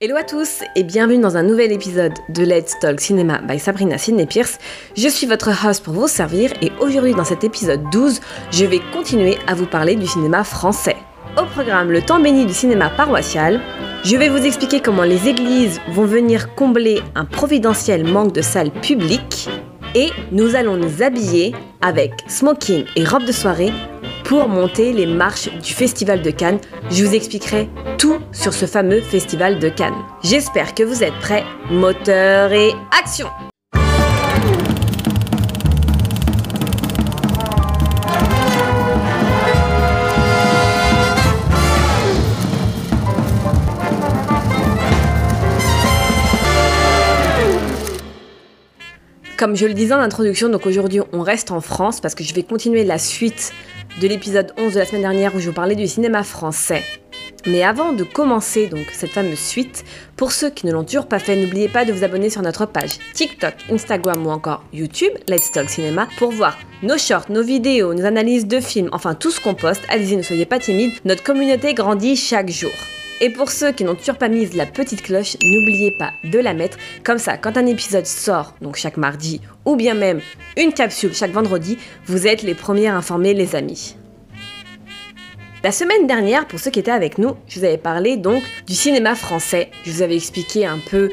Hello à tous et bienvenue dans un nouvel épisode de Let's Talk Cinema by Sabrina Sidney Pierce. Je suis votre host pour vous servir et aujourd'hui dans cet épisode 12, je vais continuer à vous parler du cinéma français. Au programme Le temps béni du cinéma paroissial, je vais vous expliquer comment les églises vont venir combler un providentiel manque de salles publiques et nous allons nous habiller avec smoking et robe de soirée pour monter les marches du Festival de Cannes. Je vous expliquerai tout sur ce fameux Festival de Cannes. J'espère que vous êtes prêts. Moteur et action Comme je le disais en introduction, donc aujourd'hui on reste en France parce que je vais continuer la suite de l'épisode 11 de la semaine dernière où je vous parlais du cinéma français. Mais avant de commencer donc cette fameuse suite, pour ceux qui ne l'ont toujours pas fait, n'oubliez pas de vous abonner sur notre page TikTok, Instagram ou encore YouTube, Let's Talk Cinéma, pour voir nos shorts, nos vidéos, nos analyses de films, enfin tout ce qu'on poste. Allez-y, ne soyez pas timides, notre communauté grandit chaque jour. Et pour ceux qui n'ont toujours pas mis la petite cloche, n'oubliez pas de la mettre. Comme ça, quand un épisode sort, donc chaque mardi, ou bien même une capsule chaque vendredi, vous êtes les premiers informés les amis. La semaine dernière, pour ceux qui étaient avec nous, je vous avais parlé donc du cinéma français. Je vous avais expliqué un peu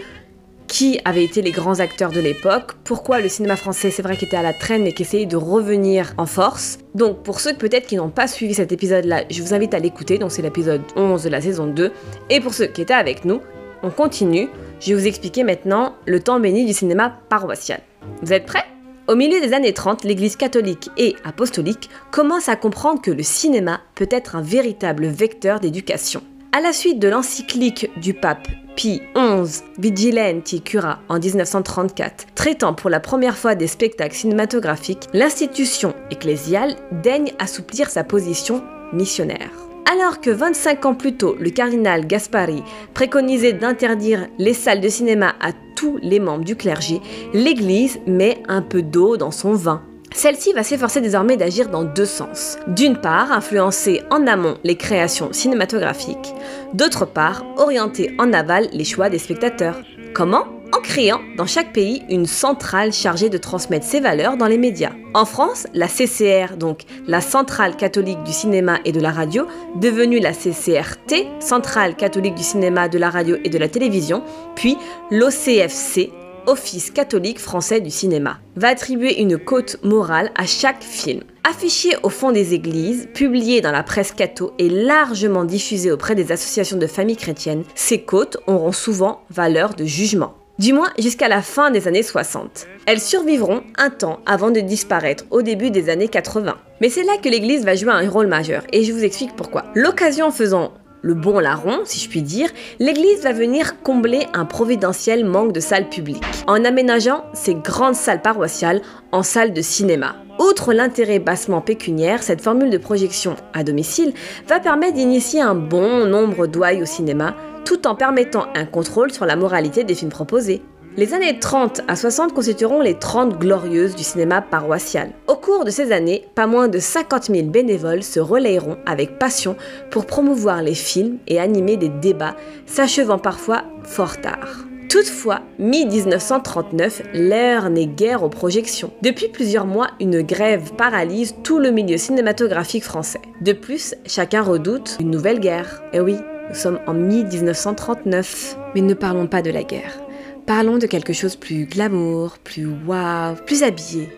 qui avaient été les grands acteurs de l'époque, pourquoi le cinéma français c'est vrai qu'il était à la traîne mais qui essayait de revenir en force. Donc pour ceux peut-être qui n'ont pas suivi cet épisode-là, je vous invite à l'écouter, donc c'est l'épisode 11 de la saison 2. Et pour ceux qui étaient avec nous, on continue. Je vais vous expliquer maintenant le temps béni du cinéma paroissial. Vous êtes prêts? Au milieu des années 30, l'Église catholique et apostolique commence à comprendre que le cinéma peut être un véritable vecteur d'éducation. À la suite de l'encyclique du pape Pie XI Vigilenti Cura en 1934, traitant pour la première fois des spectacles cinématographiques, l'institution ecclésiale daigne assouplir sa position missionnaire. Alors que 25 ans plus tôt, le cardinal Gaspari préconisait d'interdire les salles de cinéma à tous les membres du clergé, l'Église met un peu d'eau dans son vin. Celle-ci va s'efforcer désormais d'agir dans deux sens. D'une part, influencer en amont les créations cinématographiques, d'autre part, orienter en aval les choix des spectateurs. Comment? En créant dans chaque pays une centrale chargée de transmettre ses valeurs dans les médias. En France, la CCR, donc la Centrale catholique du cinéma et de la radio, devenue la CCRT, Centrale catholique du cinéma, de la radio et de la télévision, puis l'OCFC, Office catholique français du cinéma, va attribuer une cote morale à chaque film. Affiché au fond des églises, publié dans la presse catho et largement diffusé auprès des associations de familles chrétiennes, ces côtes auront souvent valeur de jugement. Du moins jusqu'à la fin des années 60. Elles survivront un temps avant de disparaître au début des années 80. Mais c'est là que l'Église va jouer un rôle majeur, et je vous explique pourquoi. L'occasion faisant le bon larron, si je puis dire, l'Église va venir combler un providentiel manque de salles publiques, en aménageant ses grandes salles paroissiales en salles de cinéma. Outre l'intérêt bassement pécuniaire, cette formule de projection à domicile va permettre d'initier un bon nombre d'ouailles au cinéma, tout en permettant un contrôle sur la moralité des films proposés. Les années 30 à 60 constitueront les 30 glorieuses du cinéma paroissial. Au cours de ces années, pas moins de 50 000 bénévoles se relayeront avec passion pour promouvoir les films et animer des débats, s'achevant parfois fort tard. Toutefois, mi-1939, l'heure n'est guère aux projections. Depuis plusieurs mois, une grève paralyse tout le milieu cinématographique français. De plus, chacun redoute une nouvelle guerre. Eh oui, nous sommes en mi-1939. Mais ne parlons pas de la guerre. Parlons de quelque chose plus glamour, plus waouh, plus habillé.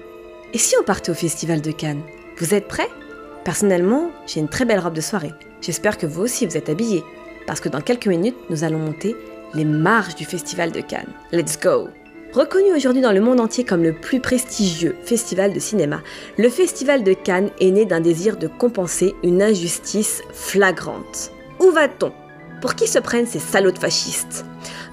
Et si on partait au Festival de Cannes Vous êtes prêts Personnellement, j'ai une très belle robe de soirée. J'espère que vous aussi vous êtes habillés. Parce que dans quelques minutes, nous allons monter les marches du Festival de Cannes. Let's go Reconnu aujourd'hui dans le monde entier comme le plus prestigieux festival de cinéma, le Festival de Cannes est né d'un désir de compenser une injustice flagrante. Où va-t-on? Pour qui se prennent ces salauds de fascistes?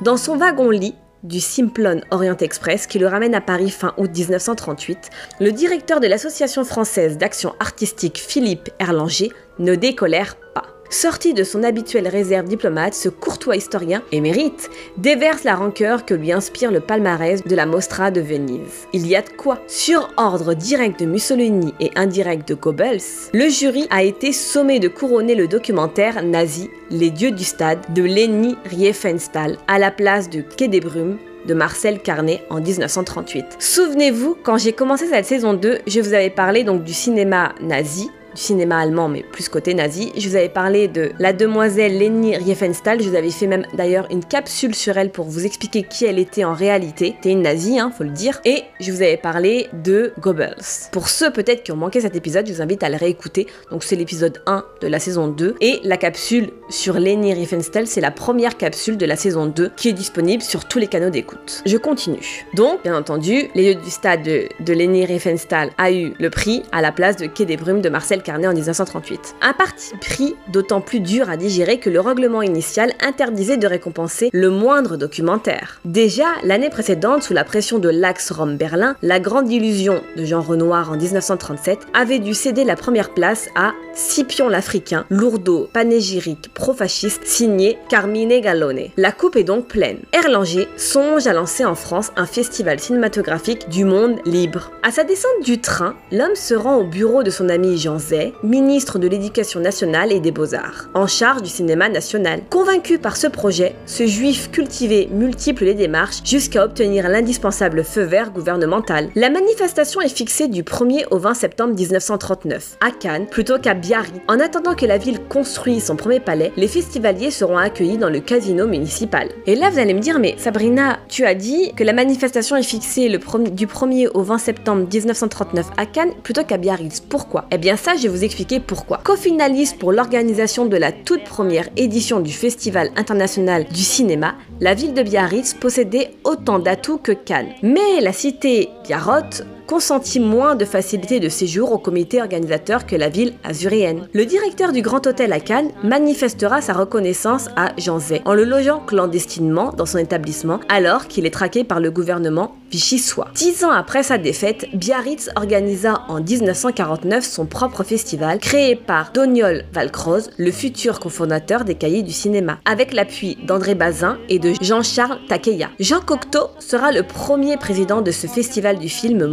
Dans son wagon-lit, du Simplon Orient Express qui le ramène à Paris fin août 1938, le directeur de l'Association française d'action artistique Philippe Erlanger ne décolère pas. Sorti de son habituelle réserve diplomate, ce courtois historien, émérite, déverse la rancœur que lui inspire le palmarès de la Mostra de Venise. Il y a de quoi Sur ordre direct de Mussolini et indirect de Goebbels, le jury a été sommé de couronner le documentaire nazi Les dieux du stade de Leni Riefenstahl à la place de Quai des Brumes de Marcel Carnet en 1938. Souvenez-vous, quand j'ai commencé cette saison 2, je vous avais parlé donc du cinéma nazi du cinéma allemand, mais plus côté nazi. Je vous avais parlé de la demoiselle Leni Riefenstahl. Je vous avais fait même d'ailleurs une capsule sur elle pour vous expliquer qui elle était en réalité. C'était une nazie, hein, faut le dire. Et je vous avais parlé de Goebbels. Pour ceux peut-être qui ont manqué cet épisode, je vous invite à le réécouter. Donc c'est l'épisode 1 de la saison 2. Et la capsule sur Leni Riefenstahl, c'est la première capsule de la saison 2 qui est disponible sur tous les canaux d'écoute. Je continue. Donc, bien entendu, les lieux du stade de, Leni Riefenstahl a eu le prix à la place de Quai des Brumes de Marcel En 1938. Un parti pris d'autant plus dur à digérer que le règlement initial interdisait de récompenser le moindre documentaire. Déjà, l'année précédente, sous la pression de l'Axe Rome-Berlin, La Grande Illusion de Jean Renoir en 1937 avait dû céder la première place à Scipion l'Africain, lourdeau panégyrique pro-fasciste signé Carmine Gallone. La coupe est donc pleine. Erlanger songe à lancer en France un festival cinématographique du monde libre. À sa descente du train, l'homme se rend au bureau de son ami Jean Ministre de l'Éducation nationale et des Beaux-Arts, en charge du cinéma national. Convaincu par ce projet, ce juif cultivé multiple les démarches jusqu'à obtenir l'indispensable feu vert gouvernemental. La manifestation est fixée du 1er au 20 septembre 1939, à Cannes plutôt qu'à Biarritz. En attendant que la ville construise son premier palais, les festivaliers seront accueillis dans le casino municipal. Et là, vous allez me dire, mais Sabrina, tu as dit que la manifestation est fixée du 1er au 20 septembre 1939 à Cannes plutôt qu'à Biarritz. Pourquoi? Eh bien ça, je vous expliquer pourquoi. Co-finaliste pour l'organisation de la toute première édition du Festival international du cinéma, la ville de Biarritz possédait autant d'atouts que Cannes. Mais la cité Biarrot consentit moins de facilités de séjour au comité organisateur que la ville azuréenne. Le directeur du Grand Hôtel à Cannes manifestera sa reconnaissance à Jean Zay en le logeant clandestinement dans son établissement alors qu'il est traqué par le gouvernement Vichy-Soie. Dix ans après sa défaite, Biarritz organisa en 1949 son propre festival créé par Doniol Valcroze, le futur cofondateur des cahiers du cinéma, avec l'appui d'André Bazin et de Jean-Charles Takeya. Jean Cocteau sera le premier président de ce festival du film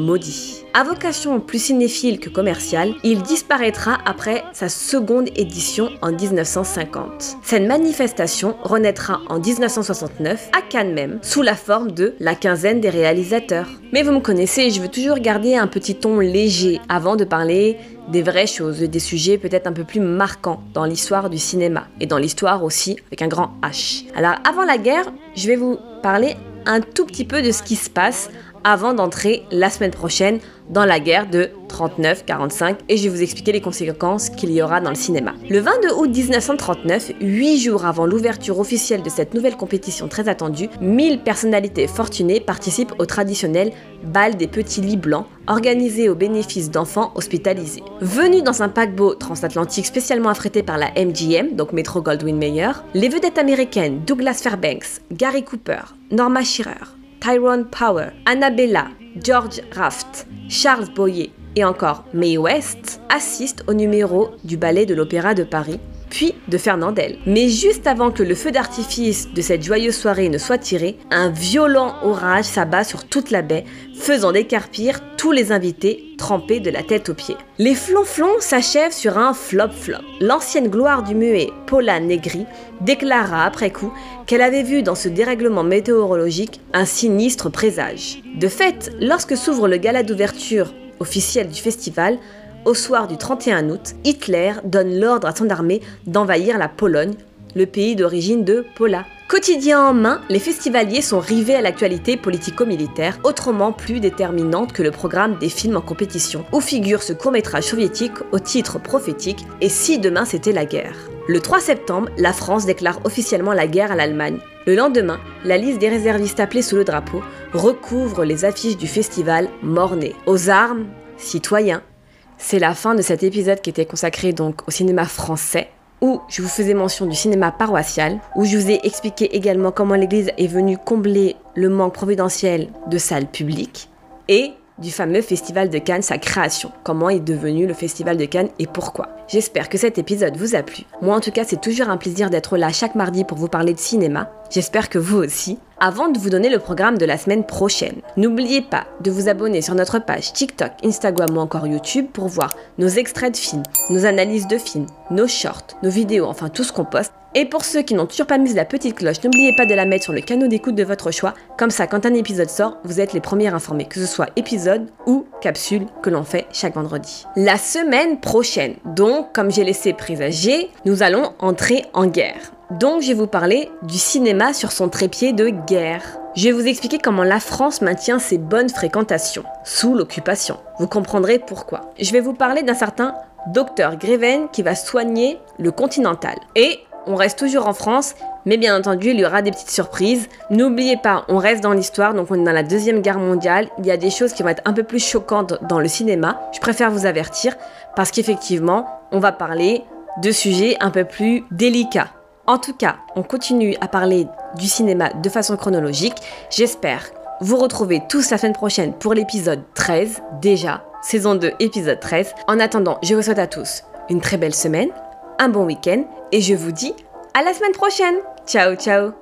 À vocation plus cinéphile que commerciale, il disparaîtra après sa seconde édition en 1950. Cette manifestation renaîtra en 1969 à Cannes même, sous la forme de la quinzaine des réalisateurs. Mais vous me connaissez, je veux toujours garder un petit ton léger avant de parler des vraies choses, des sujets peut-être un peu plus marquants dans l'histoire du cinéma et dans l'histoire aussi avec un grand H. Alors avant la guerre, je vais vous parler un tout petit peu de ce qui se passe avant d'entrer la semaine prochaine dans la guerre de 39-45 et je vais vous expliquer les conséquences qu'il y aura dans le cinéma. Le 22 août 1939, huit jours avant l'ouverture officielle de cette nouvelle compétition très attendue, 1000 personnalités fortunées participent au traditionnel bal des petits lits blancs organisé au bénéfice d'enfants hospitalisés. Venus dans un paquebot transatlantique spécialement affrété par la MGM, donc Metro Goldwyn Mayer, les vedettes américaines Douglas Fairbanks, Gary Cooper, Norma Shearer, Tyrone Power, Annabella, George Raft, Charles Boyer et encore Mae West assistent au numéro du ballet de l'Opéra de Paris, puis de Fernandel. Mais juste avant que le feu d'artifice de cette joyeuse soirée ne soit tiré, un violent orage s'abat sur toute la baie, faisant décarpir tous les invités trempés de la tête aux pieds. Les flonflons s'achèvent sur un flop-flop. L'ancienne gloire du muet, Paula Negri, déclara après coup qu'elle avait vu dans ce dérèglement météorologique un sinistre présage. De fait, lorsque s'ouvre le gala d'ouverture officiel du festival, au soir du 31 août, Hitler donne l'ordre à son armée d'envahir la Pologne, le pays d'origine de Paula. Quotidien en main, les festivaliers sont rivés à l'actualité politico-militaire, autrement plus déterminante que le programme des films en compétition, où figure ce court-métrage soviétique au titre prophétique Et si demain c'était la guerre? Le 3 septembre, la France déclare officiellement la guerre à l'Allemagne. Le lendemain, la liste des réservistes appelés sous le drapeau recouvre les affiches du festival Mornay. Aux armes, citoyens, c'est la fin de cet épisode qui était consacré donc au cinéma français où je vous faisais mention du cinéma paroissial, où je vous ai expliqué également comment l'Église est venue combler le manque providentiel de salles publiques, et du fameux Festival de Cannes, sa création, comment est devenu le Festival de Cannes et pourquoi. J'espère que cet épisode vous a plu. Moi en tout cas, c'est toujours un plaisir d'être là chaque mardi pour vous parler de cinéma. J'espère que vous aussi. Avant de vous donner le programme de la semaine prochaine, n'oubliez pas de vous abonner sur notre page TikTok, Instagram ou encore YouTube pour voir nos extraits de films, nos analyses de films, nos shorts, nos vidéos, enfin tout ce qu'on poste. Et pour ceux qui n'ont toujours pas mis la petite cloche, n'oubliez pas de la mettre sur le canot d'écoute de votre choix. Comme ça, quand un épisode sort, vous êtes les premiers informés, que ce soit épisode ou capsule que l'on fait chaque vendredi. La semaine prochaine, donc, comme j'ai laissé présager, nous allons entrer en guerre. Donc, je vais vous parler du cinéma sur son trépied de guerre. Je vais vous expliquer comment la France maintient ses bonnes fréquentations sous l'occupation. Vous comprendrez pourquoi. Je vais vous parler d'un certain docteur Greven qui va soigner le Continental. Et on reste toujours en France, mais bien entendu, il y aura des petites surprises. N'oubliez pas, on reste dans l'histoire, donc on est dans la Deuxième Guerre mondiale. Il y a des choses qui vont être un peu plus choquantes dans le cinéma. Je préfère vous avertir, parce qu'effectivement, on va parler de sujets un peu plus délicats. En tout cas, on continue à parler du cinéma de façon chronologique. J'espère vous retrouver tous la semaine prochaine pour l'épisode 13, déjà, saison 2, épisode 13. En attendant, je vous souhaite à tous une très belle semaine, un bon week-end et je vous dis à la semaine prochaine. Ciao, ciao